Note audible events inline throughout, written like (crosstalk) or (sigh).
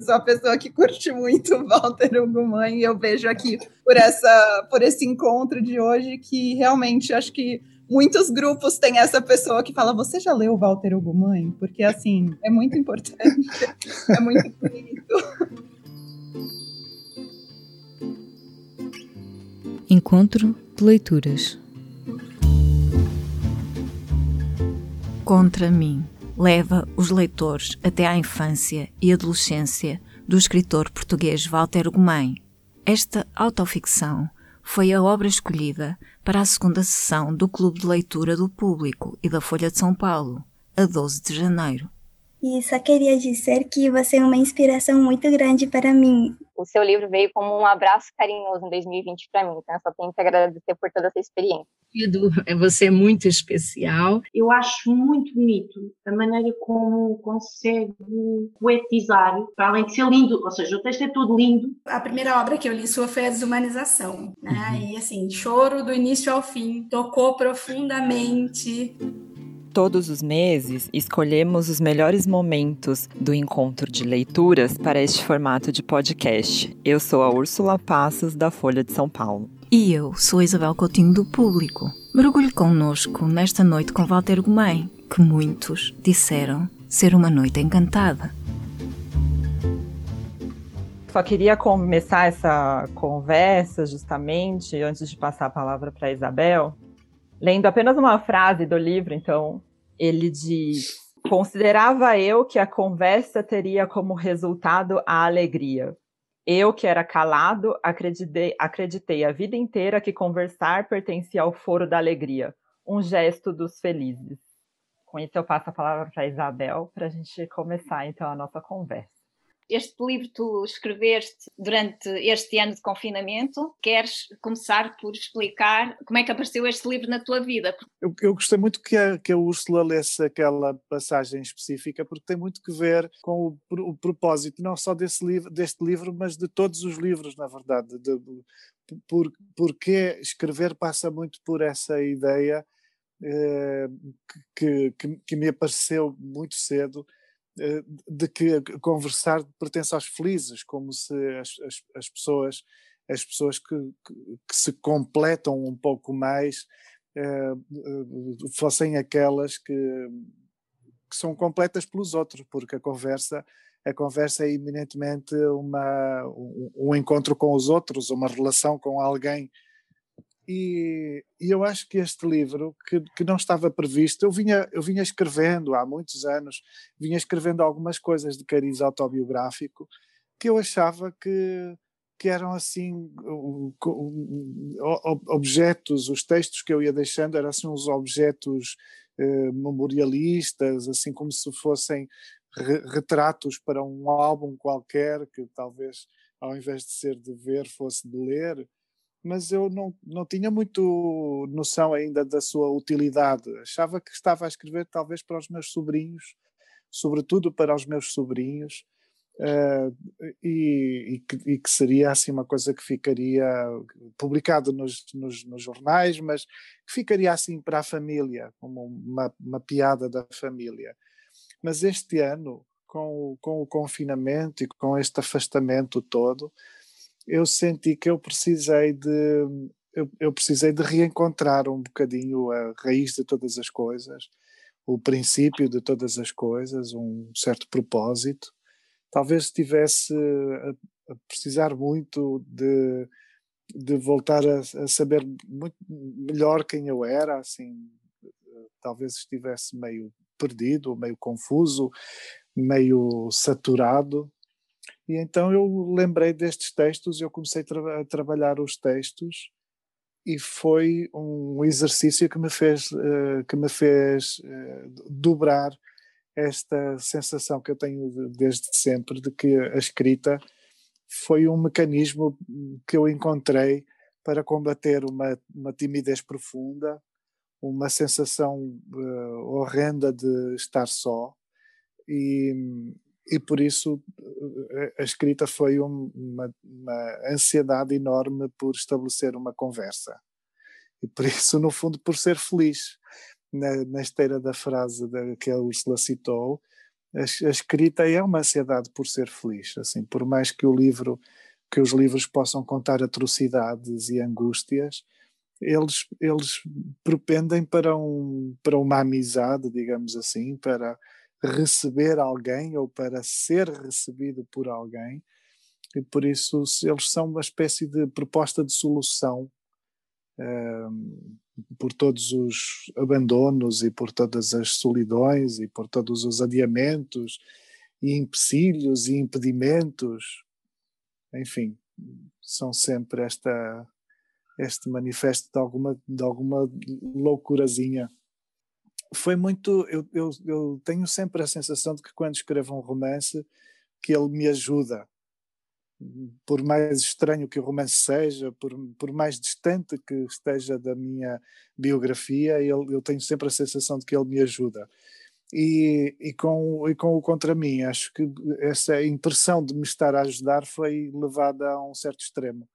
sou a pessoa que curte muito Walter Ugumãe e eu vejo aqui por, essa, por esse encontro de hoje que realmente acho que muitos grupos têm essa pessoa que fala: Você já leu Walter Ugumãe? Porque, assim, é muito importante, (laughs) é muito bonito. Encontro de leituras. Contra mim leva os leitores até à infância e adolescência do escritor português Walter Ugumem. Esta autoficção foi a obra escolhida para a segunda sessão do Clube de Leitura do Público e da Folha de São Paulo, a 12 de janeiro. E só queria dizer que você é uma inspiração muito grande para mim. O seu livro veio como um abraço carinhoso em 2020 para mim, então eu só tenho que agradecer por toda essa experiência. É você é muito especial. Eu acho muito bonito a maneira como consegue poetizar, para além de ser lindo, ou seja, o texto é todo lindo. A primeira obra que eu li sua foi a Desumanização, né? Uhum. E assim, choro do início ao fim, tocou profundamente. Todos os meses, escolhemos os melhores momentos do encontro de leituras para este formato de podcast. Eu sou a Úrsula Passos, da Folha de São Paulo. E eu sou a Isabel Coutinho, do Público. Mergulhe conosco nesta noite com Walter Gomes, que muitos disseram ser uma noite encantada. Só queria começar essa conversa, justamente, antes de passar a palavra para Isabel, lendo apenas uma frase do livro, então, ele diz: Considerava eu que a conversa teria como resultado a alegria. Eu, que era calado, acreditei, acreditei a vida inteira que conversar pertencia ao foro da alegria, um gesto dos felizes. Com isso, eu passo a palavra para a Isabel para a gente começar então a nossa conversa este livro tu escreveste durante este ano de confinamento. Queres começar por explicar como é que apareceu este livro na tua vida? Eu, eu gostei muito que a, que a Úrsula lesse aquela passagem específica, porque tem muito que ver com o, o propósito, não só desse livro, deste livro, mas de todos os livros, na verdade. De, por, porque escrever passa muito por essa ideia eh, que, que, que me apareceu muito cedo de que conversar pertence aos felizes, como se as, as, as pessoas, as pessoas que, que, que, se completam um pouco mais eh, eh, fossem aquelas que, que são completas pelos outros, porque a conversa a conversa é eminentemente uma, um, um encontro com os outros, uma relação com alguém e, e, eu acho que este livro, que, que não estava previsto, eu vinha, eu vinha escrevendo há muitos anos, vinha escrevendo algumas coisas de cariz autobiográfico que eu achava que, que eram assim objetos, os textos que eu ia deixando eram assim uns objetos eh, memorialistas, assim como se fossem re retratos para um álbum qualquer, que talvez ao invés de ser de ver fosse de ler mas eu não, não tinha muito noção ainda da sua utilidade. Achava que estava a escrever talvez para os meus sobrinhos, sobretudo para os meus sobrinhos, uh, e, e, que, e, que, seria assim uma coisa que ficaria publicado nos, nos, nos, jornais, mas que ficaria assim para a família, como uma, uma piada da família. Mas este ano, com, com o confinamento e com este afastamento todo, eu senti que eu precisei de eu, eu, precisei de reencontrar um bocadinho a raiz de todas as coisas, o princípio de todas as coisas, um certo propósito. Talvez estivesse a, a precisar muito de, de voltar a, a, saber muito melhor quem eu era, assim, talvez estivesse meio perdido, meio confuso, meio saturado e então eu lembrei destes textos, eu comecei a, tra a trabalhar os textos e foi um exercício que me fez, uh, que me fez uh, dobrar esta sensação que eu tenho de, desde sempre de que a escrita foi um mecanismo que eu encontrei para combater uma, uma timidez profunda, uma sensação uh, horrenda de estar só e, e por isso eh, a escrita foi um, uma, uma, ansiedade enorme por estabelecer uma conversa. E por (laughs) isso, no fundo, por ser feliz. Na, na esteira da frase da, que a Úrsula citou, a, a escrita é uma ansiedade por ser feliz, assim, por mais que o livro, que os livros possam contar atrocidades e angústias, eles, eles propendem para, um, para uma amizade, digamos assim, para receber alguém ou para ser recebido por alguém, e por isso eles são uma espécie de proposta de solução um, por todos os abandonos e por todas as solidões e por todos os adiamentos e empecilhos e impedimentos, enfim, são sempre esta este manifesto de alguma de alguma loucurazinha. Foi muito, eu, eu, eu tenho sempre a sensação de que quando escrevo um romance que ele me ajuda, por mais estranho que o romance seja, por, por mais distante que esteja da minha biografia, ele, eu tenho sempre a sensação de que ele me ajuda. E, e, com, e com o contra mim, acho que essa impressão de me estar a ajudar foi levada a um certo extremo.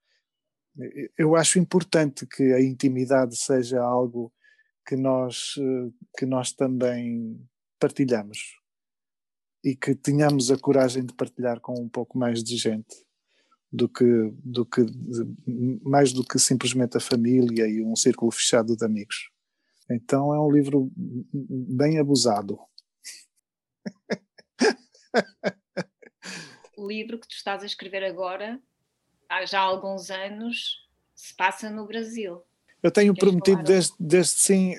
Eu acho importante que a intimidade seja algo que nós, que nós também partilhamos e que tenhamos a coragem de partilhar com um pouco mais de gente do que, do que mais do que simplesmente a família e um círculo fechado de amigos. Então é um livro bem abusado. O livro que tu estás a escrever agora, há já alguns anos, se passa no Brasil. Eu tenho Queres prometido desde, desde, sim,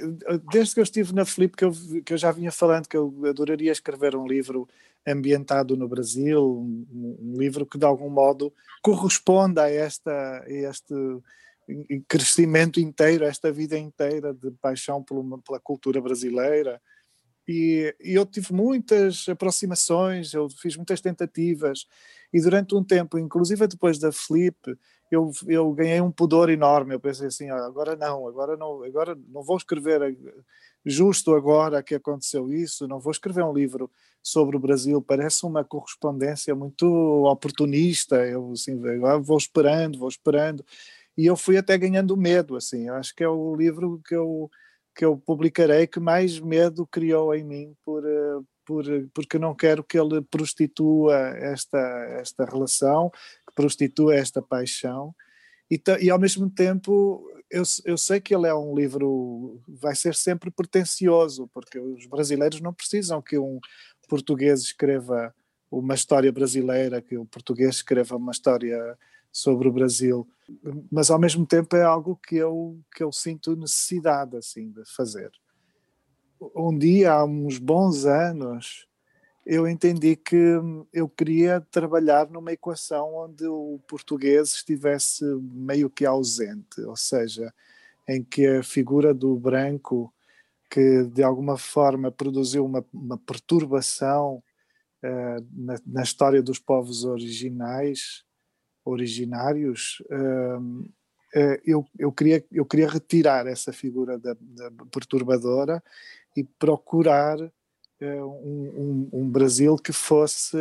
desde que eu estive na Flip que eu, que eu já vinha falando que eu adoraria escrever um livro ambientado no Brasil, um, um livro que de algum modo corresponda a, esta, a este crescimento inteiro, a esta vida inteira de paixão pela, pela cultura brasileira. E, e, eu tive muitas aproximações, eu fiz muitas tentativas, e durante um tempo, inclusive depois da Flip, eu, eu ganhei um pudor enorme. Eu pensei assim: agora não, agora não, agora não vou escrever justo agora que aconteceu isso, não vou escrever um livro sobre o Brasil, parece uma correspondência muito oportunista. Eu assim, vou esperando, vou esperando. E eu fui até ganhando medo, assim. Eu acho que é o livro que eu que eu publicarei que mais medo criou em mim por, eh, por porque não quero que ele prostitua esta esta relação, prostitua esta paixão e, e ao mesmo tempo eu, eu sei que ele é um livro, vai ser sempre pretencioso, porque os brasileiros não precisam que um português escreva uma história brasileira, que o português escreva uma história sobre o Brasil, mas ao mesmo tempo é algo que eu, que eu sinto necessidade assim de fazer. Um dia, há uns bons anos, eu entendi que eu queria trabalhar numa equação onde o português estivesse meio que ausente, ou seja, em que a figura do branco, que de alguma forma produziu uma, uma perturbação uh, na, na, história dos povos originais, originários, uh, eu, eu, queria, eu queria retirar essa figura da, da perturbadora e procurar um, um, um, Brasil que fosse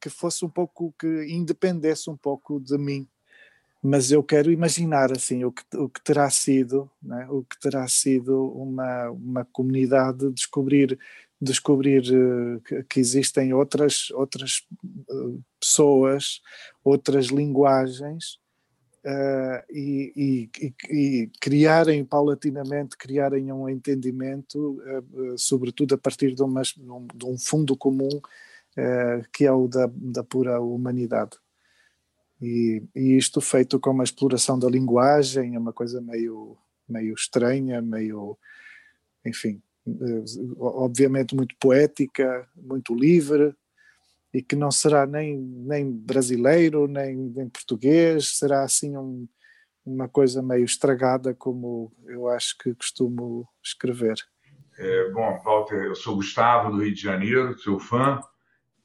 que fosse um pouco que independesse um pouco de mim mas eu quero imaginar assim o que, o que terá sido né? o que terá sido uma uma comunidade descobrir descobrir uh, que, existem outras outras uh, pessoas outras linguagens uh, e, e, e, criarem paulatinamente, criarem um entendimento, uh, sobretudo a partir de, de, um fundo comum que é o da, da pura humanidade. E, e, isto feito com uma exploração da linguagem, é uma coisa meio, meio estranha, meio, enfim, obviamente muito poética, muito livre, e que não será nem, nem brasileiro, nem, nem português, será assim um, uma coisa meio estragada, como eu acho que costumo escrever. É, bom, Walter, eu sou Gustavo, do Rio de Janeiro, seu fã,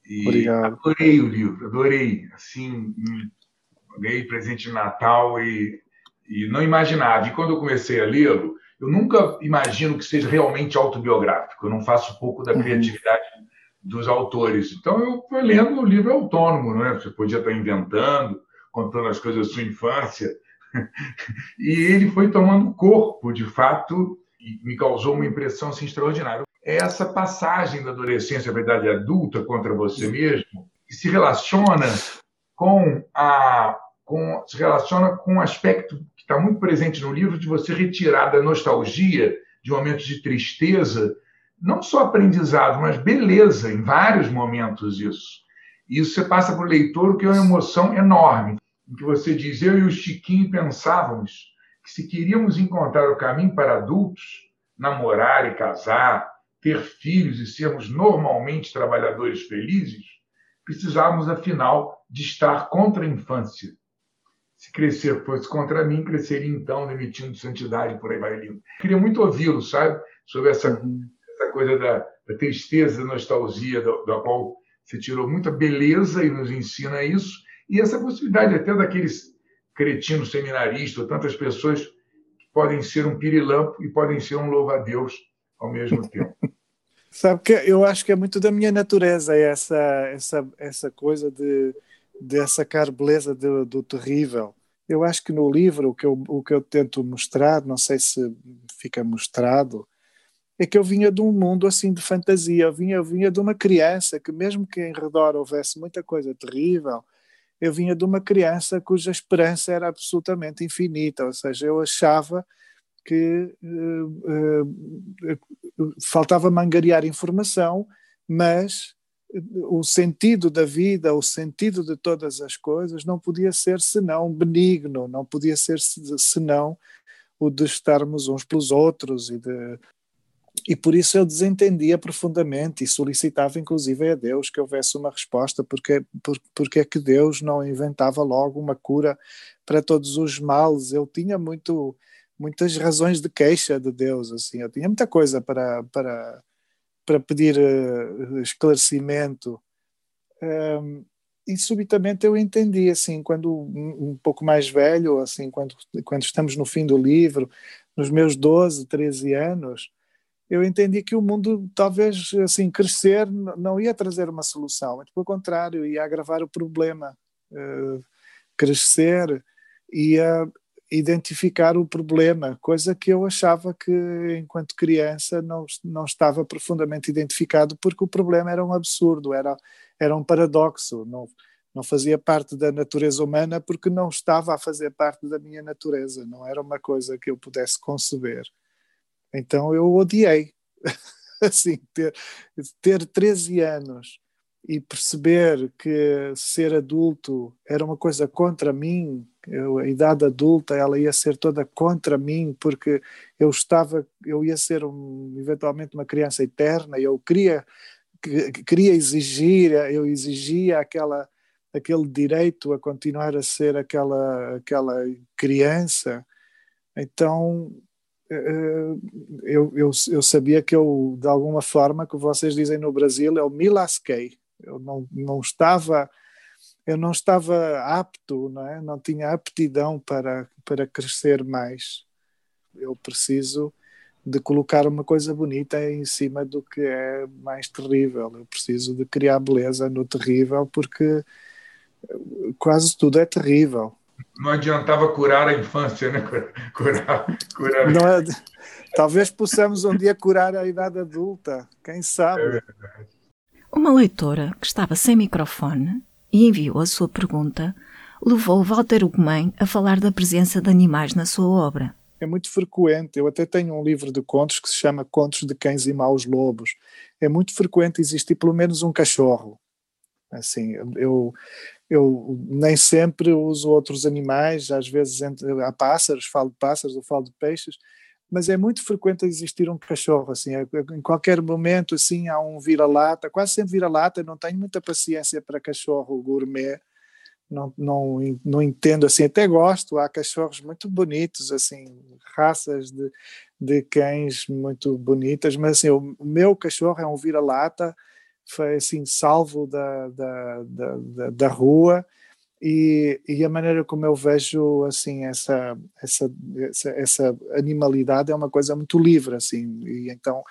e Obrigado. adorei o livro, adorei. Assim, ganhei presente de Natal e, e não imaginava. E quando eu comecei a lê-lo, eu nunca imagino que seja realmente autobiográfico, eu não faço pouco da uhum. criatividade dos autores. Então, eu fui lendo o livro autônomo, né? Você podia estar inventando, contando as coisas da sua infância. (laughs) E ele foi tomando corpo, de fato, e me causou uma impressão assim, extraordinária. é essa passagem da adolescência à idade adulta contra você mesmo, que se relaciona com a com, se relaciona com um aspecto que está muito presente no livro de você retirar da nostalgia de momentos de tristeza, não só aprendizado, mas beleza em vários momentos isso. E isso você passa para o leitor que é uma emoção enorme, em que você diz, eu e o Chiquinho pensávamos que se queríamos encontrar o caminho para adultos, namorar e casar, ter filhos e sermos normalmente trabalhadores felizes, precisávamos, afinal, de estar contra a infância. Se crescer fosse contra mim, cresceria então demitindo santidade, por aí vai lindo. Queria muito ouvi-lo, sabe? Sobre essa, essa coisa da, da tristeza, da nostalgia, da, da qual você tirou muita beleza e nos ensina isso, e essa possibilidade até daqueles cretinos seminaristas, tantas pessoas que podem ser um pirilampo e podem ser um louva-a-Deus ao mesmo (laughs) tempo. Sabe que eu acho que é muito da minha natureza essa essa essa coisa de de sacar beleza do, do terrível. Eu acho que no livro o que eu o que eu tento mostrar, não sei se fica mostrado, é que eu vinha de um mundo assim de fantasia, eu vinha, eu vinha de uma criança que mesmo que em redor houvesse muita coisa terrível, eu vinha de uma criança cuja esperança era absolutamente infinita, ou seja, eu achava que uh, uh, faltava mangariar informação, mas o sentido da vida, o sentido de todas as coisas não podia ser senão benigno, não podia ser senão o de estarmos uns pelos outros e de e por isso eu desentendia profundamente e solicitava inclusive a Deus que houvesse uma resposta, porque, por, porque é que Deus não inventava logo uma cura para todos os males. Eu tinha muito, muitas razões de queixa de Deus, assim, eu tinha muita coisa para, para, para pedir uh, esclarecimento. Um, e subitamente eu entendi, assim, quando um, um pouco mais velho, assim, quando, quando estamos no fim do livro, nos meus 12, 13 anos, eu entendi que o mundo talvez assim crescer não ia trazer uma solução, mas pelo contrário ia agravar o problema. Uh, crescer ia identificar o problema, coisa que eu achava que enquanto criança não, não estava profundamente identificado porque o problema era um absurdo, era, era um paradoxo, não, não fazia parte da natureza humana porque não estava a fazer parte da minha natureza, não era uma coisa que eu pudesse conceber. Então eu odiei. (laughs) assim, ter, ter 13 anos e perceber que ser adulto era uma coisa contra mim, eu, a idade adulta ela ia ser toda contra mim porque eu estava, eu ia ser um, eventualmente uma criança eterna, eu queria queria exigir, eu exigia aquela aquele direito a continuar a ser aquela aquela criança. Então eu, eu, eu, sabia que eu, de alguma forma, que vocês dizem no Brasil, eu me lasquei. Eu não, não estava eu não estava apto, não, é? não tinha aptidão para, para crescer mais. Eu preciso de colocar uma coisa bonita em cima do que é mais terrível. Eu preciso de criar beleza no terrível, porque quase tudo é terrível não adiantava curar a infância, né? Curar, curar. Não é, talvez possamos um dia curar a idade adulta, quem sabe? É Uma leitora que estava sem microfone e enviou a sua pergunta levou Walter Ugumem a falar da presença de animais na sua obra. É muito frequente, eu até tenho um livro de contos que se chama Contos de Cães e Maus Lobos. É muito frequente existir pelo menos um cachorro. Assim, eu eu nem sempre uso outros animais, às vezes há pássaros, falo de pássaros ou falo de peixes, mas é muito frequente existir um cachorro, assim, é, em qualquer momento, assim, há um vira-lata, quase sempre vira-lata, não tenho muita paciência para cachorro gourmet, não, não, não entendo, assim, até gosto, há cachorros muito bonitos, assim, raças de, de cães muito bonitas, mas assim, o meu cachorro é um vira-lata, foi assim salvo da, da, da, da rua. E, e, a maneira como eu vejo assim essa, essa, essa, essa animalidade é uma coisa muito livre assim. E então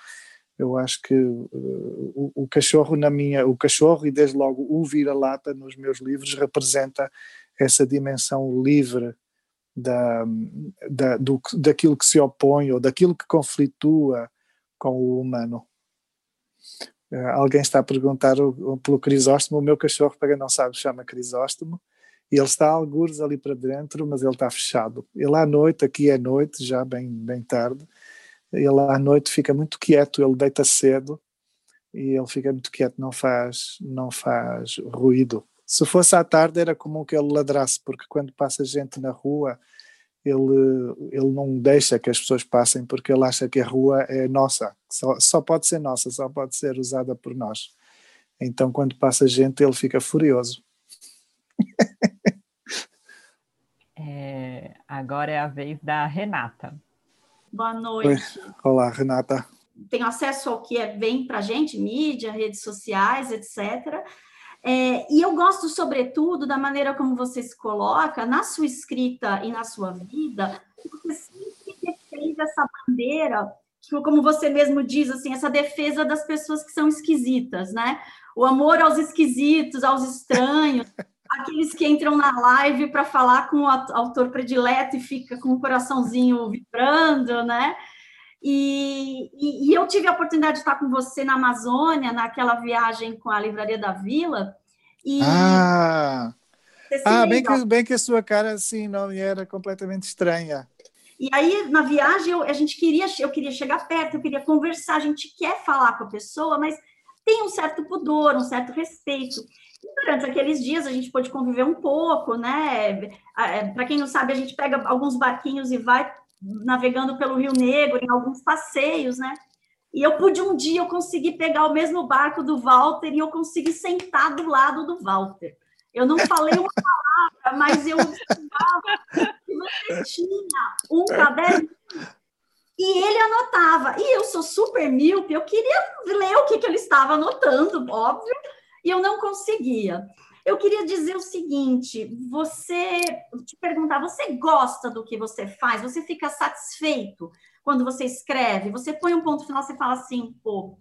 eu acho que uh, o, o, cachorro na minha o cachorro e desde logo o vira-lata nos meus livros representa essa dimensão livre da, da, do, daquilo que se opõe ou daquilo que conflitua com o humano alguém está a perguntar o, o, pelo Crisóstomo, o meu cachorro, para quem não sabe, chama Crisóstomo, e ele está a algures ali para dentro, mas ele está fechado. Ele à noite, aqui é noite, já bem, bem tarde, ele à noite fica muito quieto, ele deita cedo e ele fica muito quieto, não faz, não faz ruído. Se fosse à tarde era comum que ele ladrasse, porque quando passa gente na rua, ele, ele não deixa que as pessoas passem porque ele acha que a rua é nossa, só, só pode ser nossa, só pode ser usada por nós. Então, quando passa gente, ele fica furioso. (laughs) É, agora é a vez da Renata. Boa noite. Oi. Olá, Renata. Tenho acesso ao que é, vem para a gente, mídia, redes sociais, etc. É, e eu gosto, sobretudo, da maneira como você se coloca na sua escrita e na sua vida, você sempre defende essa bandeira, que, como você mesmo diz, assim, essa defesa das pessoas que são esquisitas, né? O amor aos esquisitos, aos estranhos, (laughs) aqueles que entram na live para falar com o autor predileto e fica com o coraçãozinho vibrando, né? E, e, e, eu tive a oportunidade de estar com você na Amazônia, naquela viagem com a Livraria da Vila. E ah, ah bem, que, bem que a sua cara assim não era completamente estranha. E aí, na viagem, eu, a gente queria, eu queria chegar perto, eu queria conversar, a gente quer falar com a pessoa, mas tem um certo pudor, um certo respeito. E durante aqueles dias a gente pôde conviver um pouco, né? É, Para quem não sabe, a gente pega alguns barquinhos e vai navegando pelo Rio Negro, em alguns passeios, né? E eu pude um dia, eu consegui pegar o mesmo barco do Walter e eu consegui sentar do lado do Walter. Eu não falei uma palavra, mas eu que você tinha um caderno e ele anotava. E eu sou super míope, eu queria ler o que, que ele estava anotando, óbvio, e eu não conseguia. Eu queria dizer o seguinte: você te perguntar, você gosta do que você faz? Você fica satisfeito quando você escreve? Você põe um ponto final, você fala assim, pô,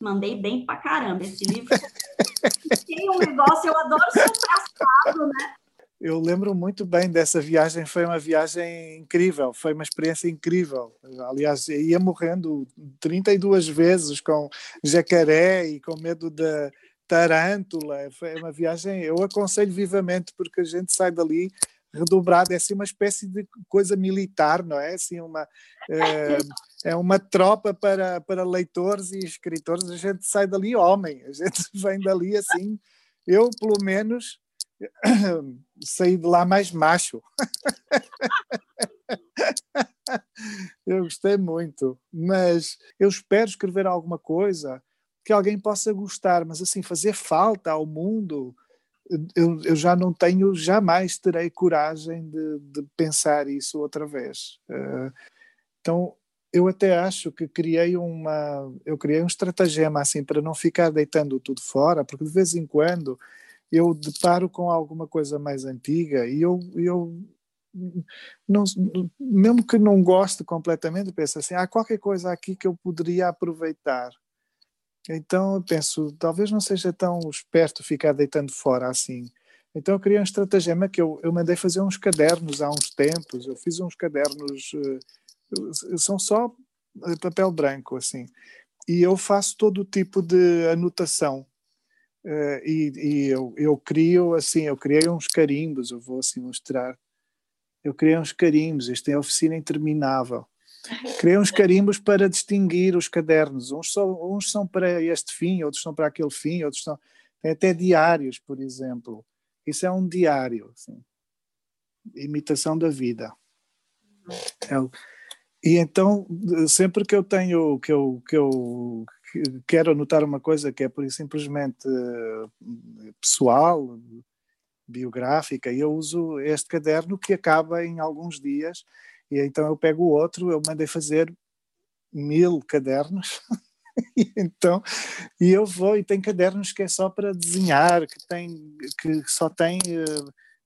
mandei bem pra caramba esse livro. (laughs) Tem um negócio, eu adoro seu traçado, né? Eu lembro muito bem dessa viagem, foi uma viagem incrível, foi uma experiência incrível. Aliás, ia morrendo 32 vezes com jacaré e com medo de, Tarântula, foi uma viagem, eu aconselho vivamente, porque a gente sai dali redobrado, é assim uma espécie de coisa militar, não é? Assim uma, é, é uma tropa para, para leitores e escritores, a gente sai dali homem, a gente (laughs) vem dali assim, eu pelo menos (coughs) saí de lá mais macho. (laughs) eu gostei muito, mas eu espero escrever alguma coisa que alguém possa gostar, mas assim, fazer falta ao mundo, eu, eu já não tenho, jamais terei coragem de, de pensar isso outra vez. Uh, então, eu até acho que criei uma, eu criei um estratagema assim para não ficar deitando tudo fora, porque de vez em quando eu deparo com alguma coisa mais antiga e eu, eu não, mesmo que não goste completamente, penso assim, há qualquer coisa aqui que eu poderia aproveitar. Então eu penso, talvez não seja tão esperto ficar deitando fora assim. Então eu criei um estratagema que eu, eu mandei fazer uns cadernos há uns tempos. Eu fiz uns cadernos, uh, são só papel branco assim. E eu faço todo o tipo de anotação. Uh, e, e eu, eu crio assim, eu criei uns carimbos, eu vou assim mostrar. Eu criei uns carimbos, isto é oficina interminável. Criei uns carimbos para distinguir os cadernos. Uns são, uns são para este fim, outros são para aquele fim, outros são. Tem até diários, por exemplo. Isso é um diário, assim. imitação da vida. É, e então, sempre que eu tenho, que eu, que eu quero anotar uma coisa que é por simplesmente eh, pessoal, biográfica, eu uso este caderno que acaba em alguns dias e então eu pego o outro, eu mandei fazer mil cadernos. (laughs) e então e eu vou e tem cadernos que é só para desenhar que tem que só tem uh,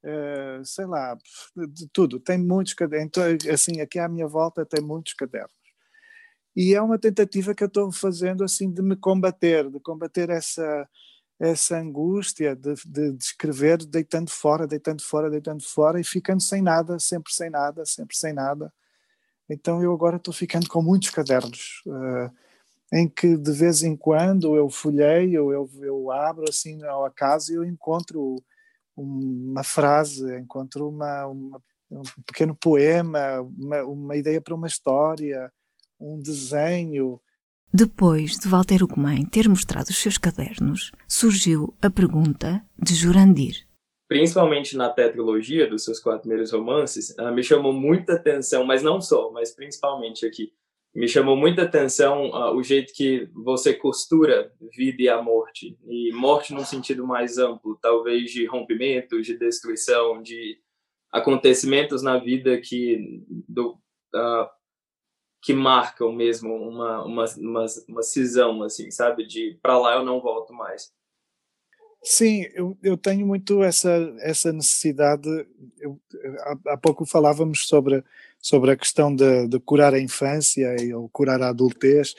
uh, sei lá de tudo tem muitos cadernos então, assim aqui à minha volta tem muitos cadernos e é uma tentativa que eu estou fazendo assim de me combater de combater essa essa angústia de, de, de, escrever deitando fora, deitando fora, deitando fora e ficando sem nada, sempre sem nada, sempre sem nada. Então eu agora estou ficando com muitos cadernos. Uh, em que de vez em quando eu folheio, eu, eu abro assim ao acaso e eu encontro uma frase, encontro uma, uma um pequeno poema, uma, uma ideia para uma história, um desenho. Depois de Walter Ugumem ter mostrado os seus cadernos, surgiu a pergunta de Jurandir. Principalmente na tetralogia dos seus quatro primeiros romances, me chamou muita atenção, mas não só, mas principalmente aqui, me chamou muita atenção uh, o jeito que você costura vida e a morte. E morte num sentido mais amplo, talvez de rompimento, de destruição, de acontecimentos na vida que do, uh, que marcam mesmo uma, uma, uma, uma cisão, assim, sabe? De para lá eu não volto mais. Sim, eu, eu tenho muito essa, essa necessidade. Eu, há, há pouco falávamos sobre, sobre a questão de, de curar a infância e, ou curar a adultez.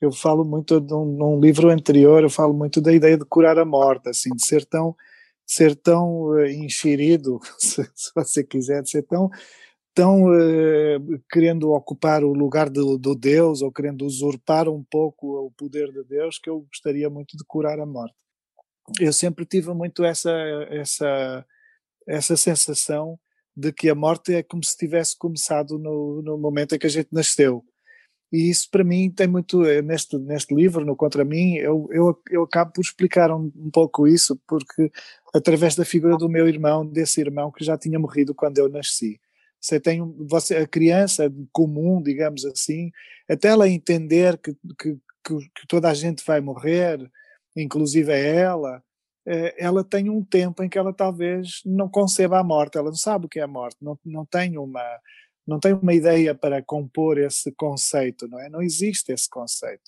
Eu falo muito num, num livro anterior, eu falo muito da ideia de curar a morte, assim, de ser tão ser tão enxerido, (laughs) se, se, você quiser, de ser tão, tão uh, querendo ocupar o lugar do, do, Deus ou querendo usurpar um pouco o poder de Deus, que eu gostaria muito de curar a morte. Eu sempre tive muito essa, essa, essa sensação de que a morte é como se tivesse começado no, no momento em que a gente nasceu. E isso para mim tem muito, eh, neste, neste livro, no Contra Mim, eu, eu, eu acabo por explicar um, um pouco isso, porque através da figura do meu irmão, desse irmão que já tinha morrido quando eu nasci. Você tem você, a criança comum, digamos assim, até ela entender que, que, que toda a gente vai morrer, inclusive ela, eh, ela tem um tempo em que ela talvez não conceba a morte, ela não sabe o que é a morte, não, não tem uma não tem uma ideia para compor esse conceito, não é? Não existe esse conceito.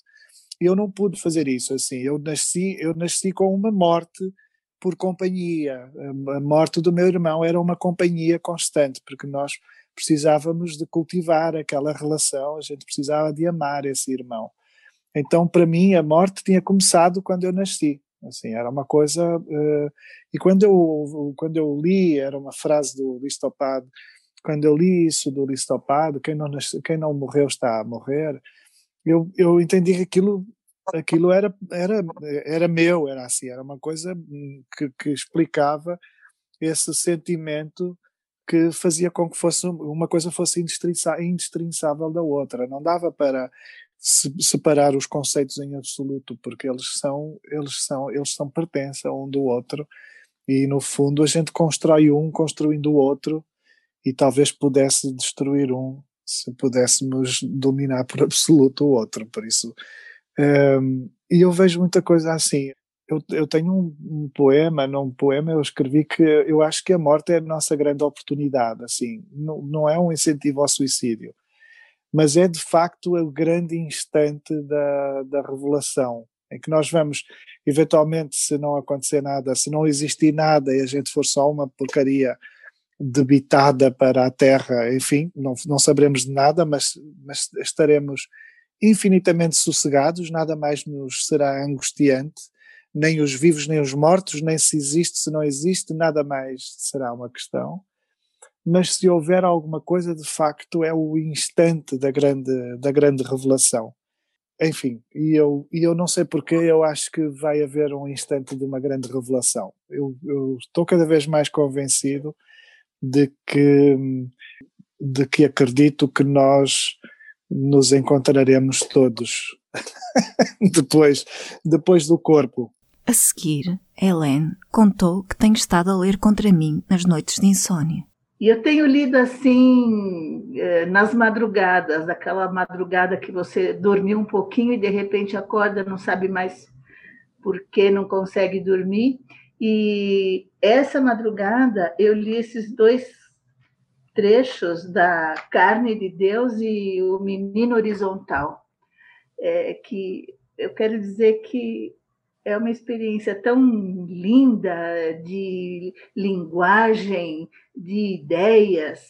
Eu não pude fazer isso assim. Eu nasci, eu nasci com uma morte por companhia. A morte do meu irmão era uma companhia constante, porque nós precisávamos de cultivar aquela relação, a gente precisava de amar esse irmão. Então, para mim, a morte tinha começado quando eu nasci. Assim, era uma coisa. Uh, e quando eu, quando eu li, era uma frase do Listopado quando eu li isso do listopado, quem não, quem não morreu está a morrer, eu, eu entendi que aquilo, aquilo era, era, era meu, era assim, era uma coisa hum, que, que explicava esse sentimento que fazia com que fosse uma coisa fosse indestrinçável da outra. Não dava para separar os conceitos em absoluto, porque eles são, eles são, eles são pertença um do outro. E no fundo a gente constrói um construindo o outro e talvez pudesse destruir um se pudéssemos dominar por (laughs) absoluto o outro. Por isso, um, e eu vejo muita coisa assim. Eu, eu tenho um, um, poema, num poema eu escrevi que eu acho que a morte é a nossa grande oportunidade, assim, não, não é um incentivo ao suicídio, mas é de facto o grande instante da, da revelação, em que nós vamos, eventualmente, se não acontecer nada, se não existir nada e a gente for só uma porcaria debitada para a Terra, enfim, não, não saberemos de nada, mas, mas estaremos infinitamente sossegados, nada mais nos será angustiante, nem os vivos nem os mortos, nem se existe, se não existe, nada mais será uma questão. Mas se houver alguma coisa, de facto, é o instante da grande, da grande revelação. Enfim, e eu, e eu não sei porquê, eu acho que vai haver um instante de uma grande revelação. Eu, eu estou cada vez mais convencido de que, de que acredito que nós nos encontraremos todos (laughs) depois, depois do corpo. A seguir, Helen contou que tem estado a ler contra mim nas noites de insônia. E eu tenho lido assim, eh, nas madrugadas, aquela madrugada que você dormiu um pouquinho e de repente acorda, não sabe mais por que não consegue dormir. E essa madrugada eu li esses dois trechos da Carne de Deus e o Menino Horizontal, é, que eu quero dizer que é uma experiência tão linda de linguagem, de ideias.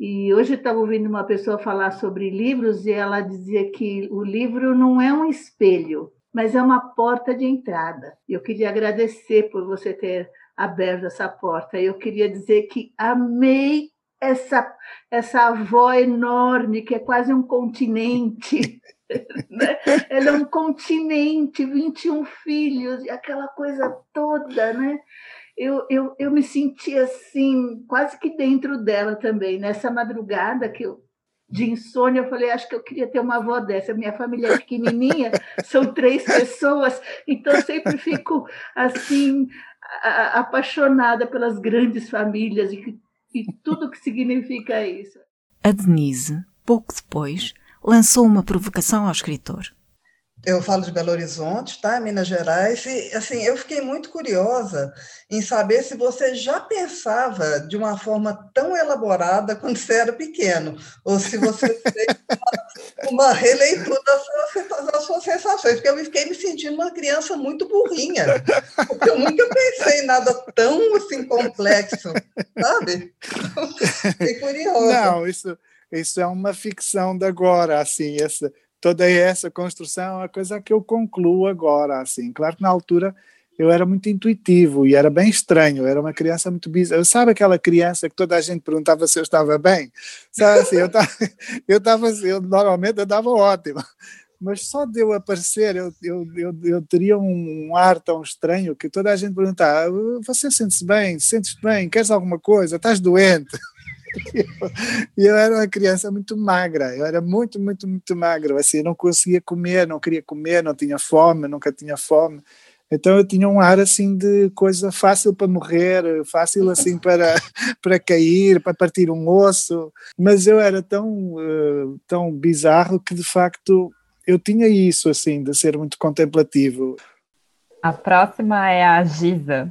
E hoje eu estava ouvindo uma pessoa falar sobre livros e ela dizia que o livro não é um espelho, mas é uma porta de entrada. Eu queria agradecer por você ter aberto essa porta. Eu queria dizer que amei essa, essa avó enorme, que é quase um continente. (laughs) Né? Ela é um continente, 21 filhos, aquela coisa toda, né? Eu, eu, eu me senti assim, quase que dentro dela também. Nessa madrugada que eu, de insônia, eu falei, acho que eu queria ter uma avó dessa. Minha família é pequenininha, (laughs) são três pessoas, então sempre fico assim, apaixonada pelas grandes famílias e, e tudo que significa isso. A Denise, pouco depois, lançou uma provocação ao escritor. Eu falo de Belo Horizonte, tá? Minas Gerais, e assim, eu fiquei muito curiosa em saber se você já pensava de uma forma tão elaborada quando você era pequeno, ou se você fez uma releitura das porque eu fiquei me sentindo uma criança muito burrinha, porque eu nunca pensei em nada tão assim complexo, sabe? Fiquei curiosa. Não, isso isso é uma ficção de agora, assim, essa, toda essa construção é uma coisa que eu concluo agora, assim. Claro que na altura eu era muito intuitivo e era bem estranho, eu era uma criança muito bizarra. Sabe aquela criança que toda a gente perguntava se eu estava bem? Sabe assim, eu estava, (laughs) eu eu, normalmente eu estava ótimo, mas só de eu aparecer eu, eu, eu, eu teria um ar tão estranho que toda a gente perguntava, você sente-se bem, sentes-te bem, queres alguma coisa, estás doente? (laughs) E eu, era uma criança muito magra, eu era muito, muito, muito magro, assim, não conseguia comer, não queria comer, não tinha fome, nunca tinha fome. Então eu tinha um ar assim de coisa fácil para morrer, fácil assim para, (laughs) para cair, para partir um osso, mas eu era tão, uh, tão bizarro que de facto eu tinha isso assim de ser muito contemplativo. A próxima é a Giza.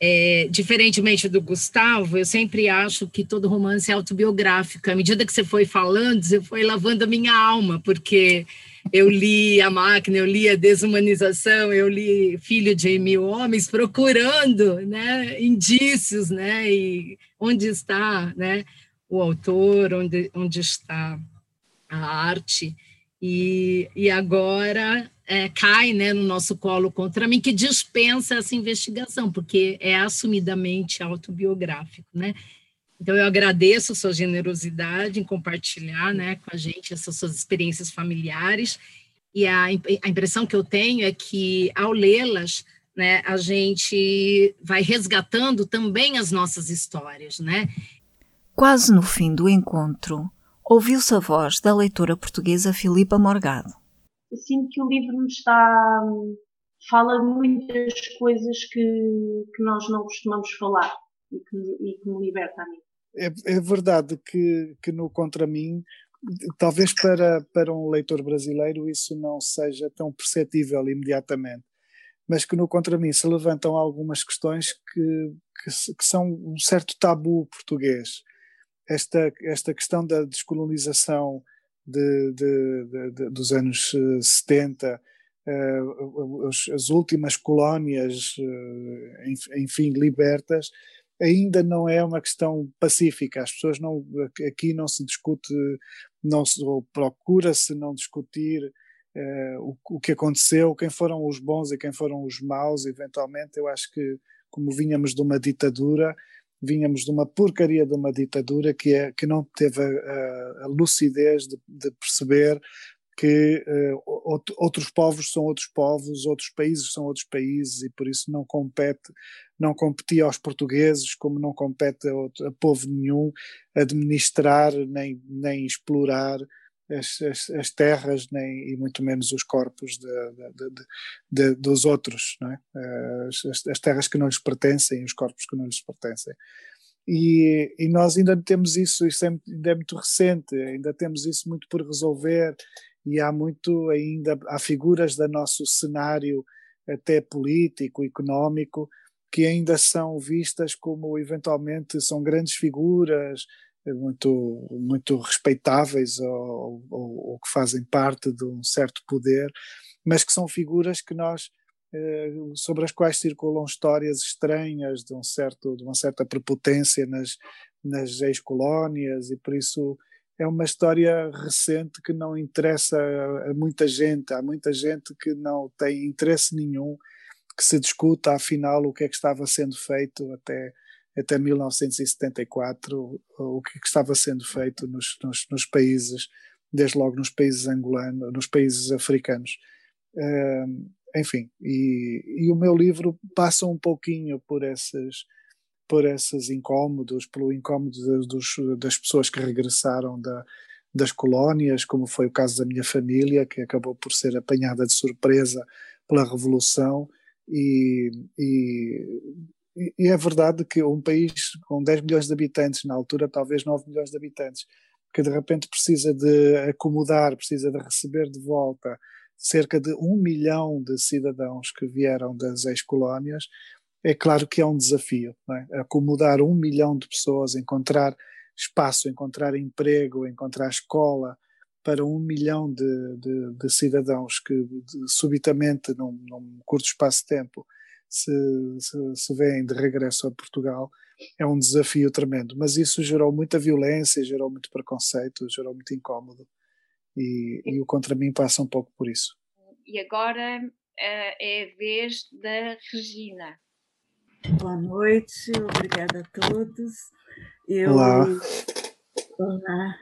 É, diferentemente do Gustavo, eu sempre acho que todo romance é autobiográfico. À medida que você foi falando, você foi lavando a minha alma, porque eu li A Máquina, eu li A Desumanização, eu li Filho de Mil Homens, procurando né, indícios, né, e onde está né, o autor, onde, onde está a arte. E, e agora é, cai né, no nosso colo contra mim, que dispensa essa investigação, porque é assumidamente autobiográfico, né? Então, eu agradeço sua generosidade em compartilhar né, com a gente essas suas experiências familiares, e a, a impressão que eu tenho é que, ao lê-las, né, a gente vai resgatando também as nossas histórias, né? Quase no fim do encontro, ouviu-se a voz da leitora portuguesa Filipa Morgado sinto que o livro me está fala muitas coisas que, que nós não costumamos falar e que, e que me liberta a mim. É, é verdade que, que no Contra Mim, talvez para, para um leitor brasileiro isso não seja tão perceptível imediatamente, mas que no Contra Mim se levantam algumas questões que, que, que são um certo tabu português. Esta, esta questão da descolonização de, de, de, dos anos 70, uh, eh, as últimas colónias, uh, enfim, libertas, ainda não é uma questão pacífica. As pessoas não, aqui não se discute, não se procura-se não discutir uh, o, o que aconteceu, quem foram os bons e quem foram os maus, eventualmente. Eu acho que, como vínhamos de uma ditadura, vínhamos de uma porcaria de uma ditadura que, é, que não teve a, a lucidez de, de, perceber que uh, outros povos são outros povos, outros países são outros países e por isso não compete, não competia aos portugueses como não compete a, outro, a povo nenhum administrar nem, nem explorar as, as, as, terras nem, e muito menos os corpos de, de, de, dos outros, é? as, as, terras que não lhes pertencem, os corpos que não lhes pertencem. E, e nós ainda temos isso, isso é, ainda é muito recente, ainda temos isso muito por resolver e há muito ainda, há figuras do nosso cenário até político, económico, que ainda são vistas como eventualmente são grandes figuras, muito, muito respeitáveis ou, ou, ou, que fazem parte de um certo poder, mas que são figuras que nós eh, sobre as quais circulam histórias estranhas de um certo de uma certa prepotência nas nas ex-colónias e por isso é uma história recente que não interessa a, muita gente. Há muita gente que não tem interesse nenhum que se discuta afinal o que é que estava sendo feito até até 1974 o que estava sendo feito nos, nos, nos países, desde logo nos países angolanos, nos países africanos. Uh, enfim, e, e, o meu livro passa um pouquinho por esses por esses incómodos, pelo incómodo dos, das pessoas que regressaram da, das colónias, como foi o caso da minha família, que acabou por ser apanhada de surpresa pela Revolução, e, e, e, é verdade que um país com 10 milhões de habitantes, na altura talvez 9 milhões de habitantes, que de repente precisa de acomodar, precisa de receber de volta cerca de um milhão de cidadãos que vieram das ex-colónias, é claro que é um desafio. É? Acomodar um milhão de pessoas, encontrar espaço, encontrar emprego, encontrar escola para um milhão de, de, de cidadãos que de, subitamente, num, num, curto espaço de tempo, se, se, se vêm de regresso a Portugal, é um desafio tremendo. Mas isso gerou muita violência, gerou muito preconceito, gerou muito incómodo. E, e o Contra Mim passa um pouco por isso. E agora uh, é a vez da Regina. Boa noite, obrigada a todos. Eu, Olá. Olá.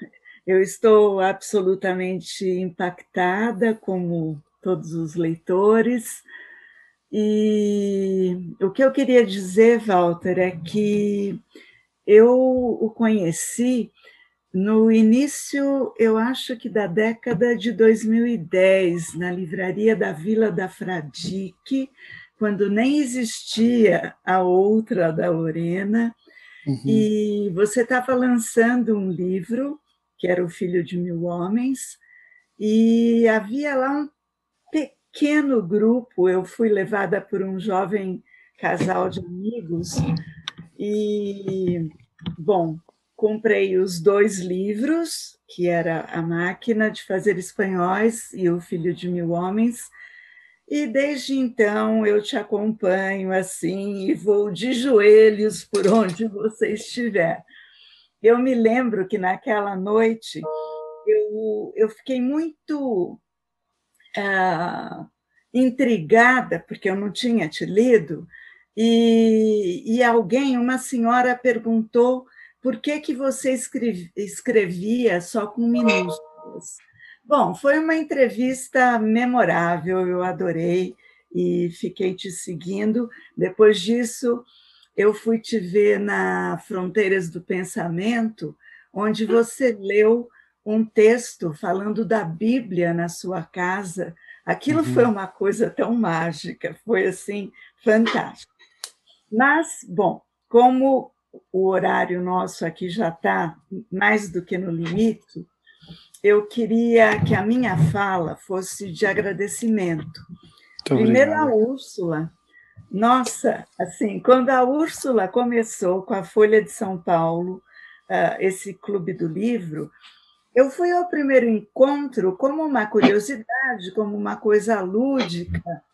Eu estou absolutamente impactada, como todos os leitores. E o que eu queria dizer, Walter, é que eu o conheci no início, eu acho que da década de 2010, na livraria da Vila da Fradique, quando nem existia a outra da Lorena, uhum. e você estava lançando um livro, que era O Filho de Mil Homens, e havia lá um pequeno grupo, eu fui levada por um jovem casal de amigos, e, bom, comprei os dois livros, que era A Máquina de Fazer Espanhóis e O Filho de Mil Homens, e desde então eu te acompanho assim e vou de joelhos por onde você estiver. Eu me lembro que naquela noite eu, eu fiquei muito ah, intrigada, porque eu não tinha te lido, e, e alguém, uma senhora, perguntou por que, que você escrevia, escrevia só com minúsculas. Bom, foi uma entrevista memorável, eu adorei e fiquei te seguindo. Depois disso, eu fui te ver na Fronteiras do Pensamento, onde você leu um texto falando da Bíblia na sua casa. Aquilo uhum. foi uma coisa tão mágica, foi assim fantástico. Mas, bom, como o horário nosso aqui já está mais do que no limite, eu queria que a minha fala fosse de agradecimento. Muito Primeiro obrigado. a Úrsula. Nossa, assim, quando a Úrsula começou com a Folha de São Paulo, uh, esse clube do livro, eu fui ao primeiro encontro como uma curiosidade, como uma coisa lúdica,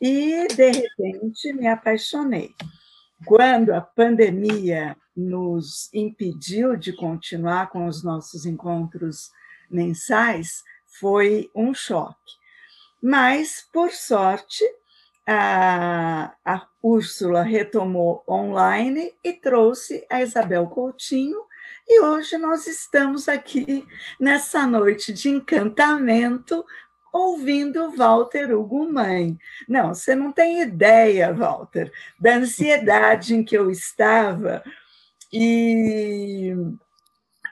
e de repente me apaixonei. Quando a pandemia nos impediu de continuar com os nossos encontros mensais foi um choque. Mas, por sorte, a, a Úrsula retomou online e trouxe a Isabel Coutinho, e hoje nós estamos aqui nessa noite de encantamento ouvindo Walter Hugo Mãe. Não, você não tem ideia, Walter, da ansiedade em que eu estava e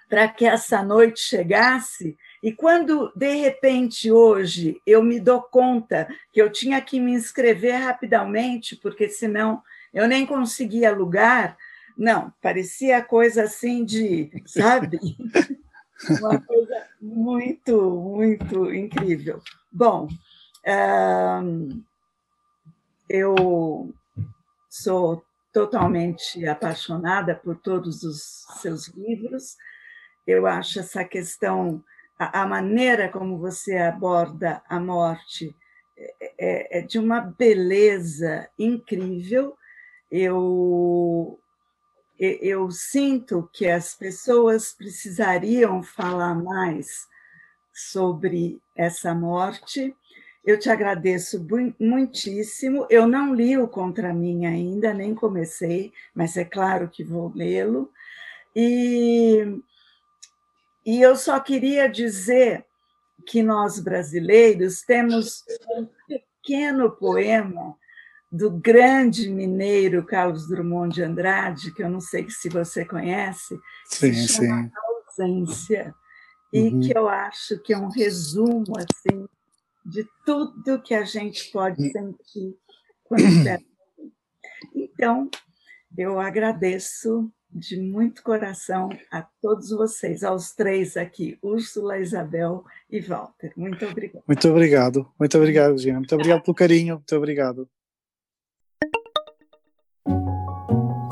para que essa noite chegasse. E quando, de repente, hoje, eu me dou conta que eu tinha que me inscrever rapidamente, porque senão eu nem conseguia lugar, não, parecia coisa assim de, sabe? (laughs) Uma coisa muito, muito incrível. Bom, eu sou totalmente apaixonada por todos os seus livros eu acho essa questão, a, a maneira como você aborda a morte é, é, é de uma beleza incrível. Eu, eu sinto que as pessoas precisariam falar mais sobre essa morte. eu te agradeço muitíssimo. Eu não li o Contra Mim ainda, nem comecei, mas é claro que vou lê-lo. E, e eu só queria dizer que nós brasileiros temos um pequeno poema do grande mineiro Carlos Drummond de Andrade, que eu não sei se você conhece, sim, que chama sim. Ausência, e uhum. que eu acho que é um resumo assim de tudo que a gente pode sentir quando Então, eu agradeço de muito coração a todos vocês, aos três aqui, Úrsula, Isabel e Walter. Muito obrigada. Muito obrigado, muito obrigado, Gina. Muito obrigado pelo carinho, muito obrigado.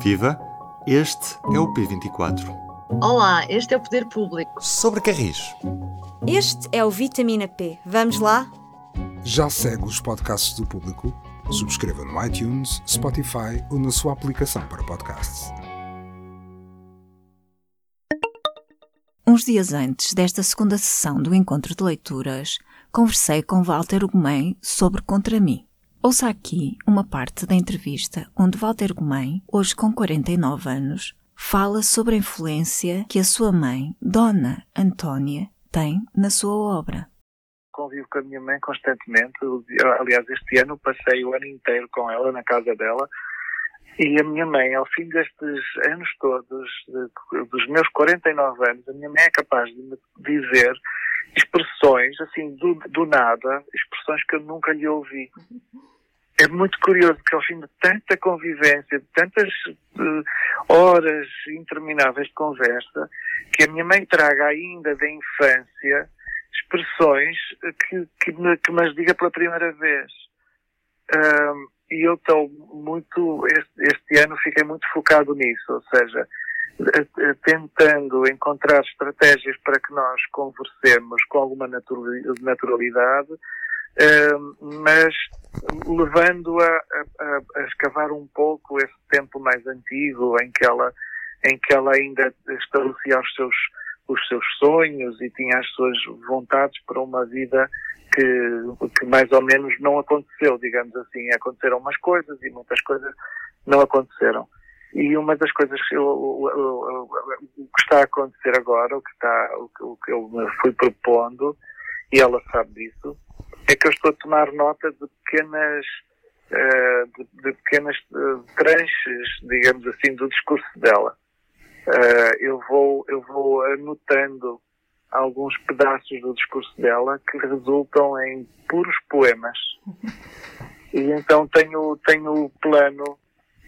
Viva! Este é o P24. Olá, este é o Poder Público. Sobre Carris. Este é o Vitamina P. Vamos lá? Já segue os podcasts do Público? Subscreva no iTunes, Spotify ou na sua aplicação para podcasts. Uns dias antes desta segunda sessão do encontro de leituras, conversei com Walter Gomes sobre Contra mim. Ouça aqui uma parte da entrevista onde Walter Gomes, hoje com 49 anos, fala sobre a influência que a sua mãe, Dona Antónia, tem na sua obra. Convivo com a minha mãe constantemente. Aliás, este ano passei o ano inteiro com ela na casa dela. E a minha mãe, ao fim destes anos todos, dos meus 49 anos, a minha mãe é capaz de me dizer expressões, assim, do, do nada, expressões que eu nunca lhe ouvi é muito curioso que ao fim de tanta convivência, de tantas uh, horas intermináveis de conversa, que a minha mãe traga ainda da infância expressões que, que, me, que me as diga pela primeira vez. Um, e eu estou muito, este, este, ano fiquei muito focado nisso, ou seja, tentando encontrar estratégias para que nós conversemos com alguma naturalidade, mas levando-a a, a, escavar um pouco esse tempo mais antigo em que ela, em que ela ainda estabelecia os seus, os seus sonhos e tinha as suas vontades para uma vida que, que mais ou menos não aconteceu, digamos assim. Aconteceram umas coisas e muitas coisas não aconteceram. E uma das coisas que, eu, o, o, o, que está a acontecer agora, o que, está, o, que eu me fui propondo, e ela sabe disso, é que eu estou a tomar nota de pequenas, uh, de, de, pequenas uh, tranches, digamos assim, do discurso dela. Uh, eu vou, eu vou anotando alguns pedaços do discurso dela que resultam em puros poemas. E então tenho, tenho o plano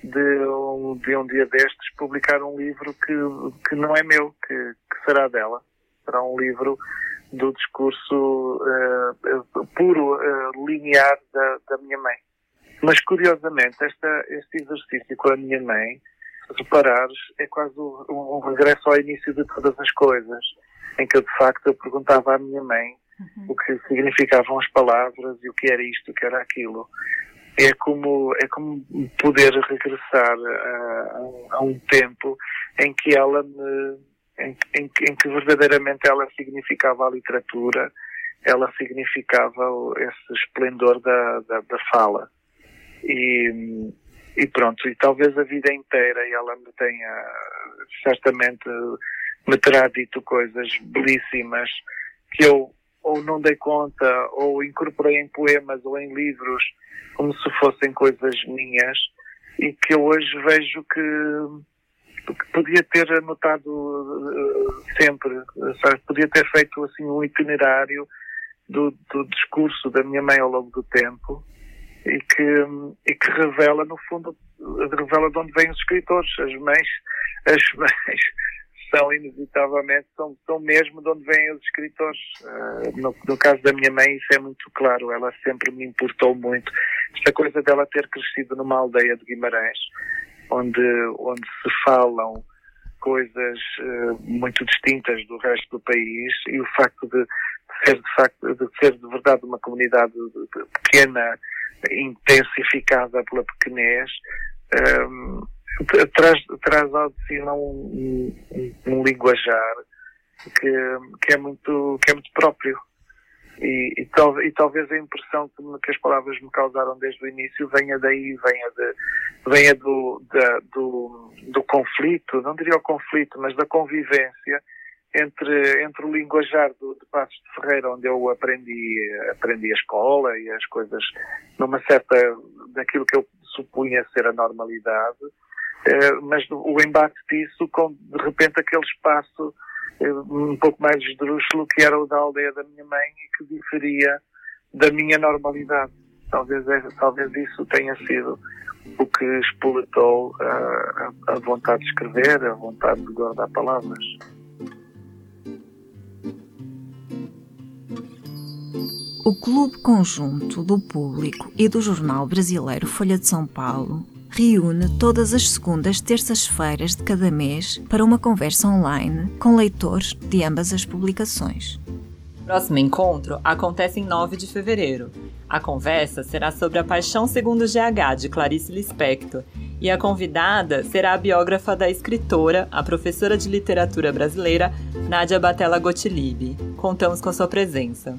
de um, de um dia destes publicar um livro que, que não é meu, que, que será dela. Será um livro do discurso uh, puro, uh, linear da, da, minha mãe. Mas, curiosamente, esta, este exercício com a minha mãe, se reparares, é quase um, regresso ao início de todas as coisas, em que eu, de facto, eu perguntava à minha mãe uhum. o que significavam as palavras e o que era isto, o que era aquilo. É como, é como poder regressar a, a um tempo em que ela me em, em, em que verdadeiramente ela significava a literatura, ela significava esse esplendor da, da, da fala. E, e pronto, e talvez a vida inteira ela me tenha, certamente, me terá dito coisas belíssimas que eu ou não dei conta, ou incorporei em poemas ou em livros, como se fossem coisas minhas, e que eu hoje vejo que que podia ter anotado uh, sempre, sabe? podia ter feito assim um itinerário do, do, discurso da minha mãe ao longo do tempo e que, e que revela, no fundo, revela de onde vêm os escritores. As mães, as (laughs) mães são inevitavelmente, são, são mesmo de onde vêm os escritores. Uh, no, no, caso da minha mãe isso é muito claro, ela sempre me importou muito. Esta coisa dela ter crescido numa aldeia de Guimarães, onde, onde se falam coisas uh, muito distintas do resto do país e o facto de, ser de facto de ser de verdade uma comunidade pequena intensificada pela pequenez um, ehm, traz traz ao de cima um, um, um linguajar que, que é muito que é muito próprio E, e, tal, e, talvez a impressão que, que, as palavras me causaram desde o início venha daí, venha, de, venha do, da, do, do conflito, não diria o conflito, mas da convivência entre, entre o linguajar do, de Passos de Ferreira, onde eu aprendi, aprendi a escola e as coisas numa certa, daquilo que eu supunha ser a normalidade, eh, mas o embate disso com, de repente, aquele espaço um pouco mais esdrúxulo que era o da aldeia da minha mãe e que diferia da minha normalidade. Talvez, é, talvez isso tenha sido o que espoletou a, a, a vontade de escrever, a vontade de guardar palavras. O Clube Conjunto do Público e do Jornal Brasileiro Folha de São Paulo reúne todas as segundas terças-feiras de cada mês para uma conversa online com leitores de ambas as publicações. Próximo encontro acontece em 9 de fevereiro. A conversa será sobre A Paixão Segundo GH, de Clarice Lispector, e a convidada será a biógrafa da escritora, a professora de literatura brasileira, Nádia Batella Gottlieb. Contamos com sua presença.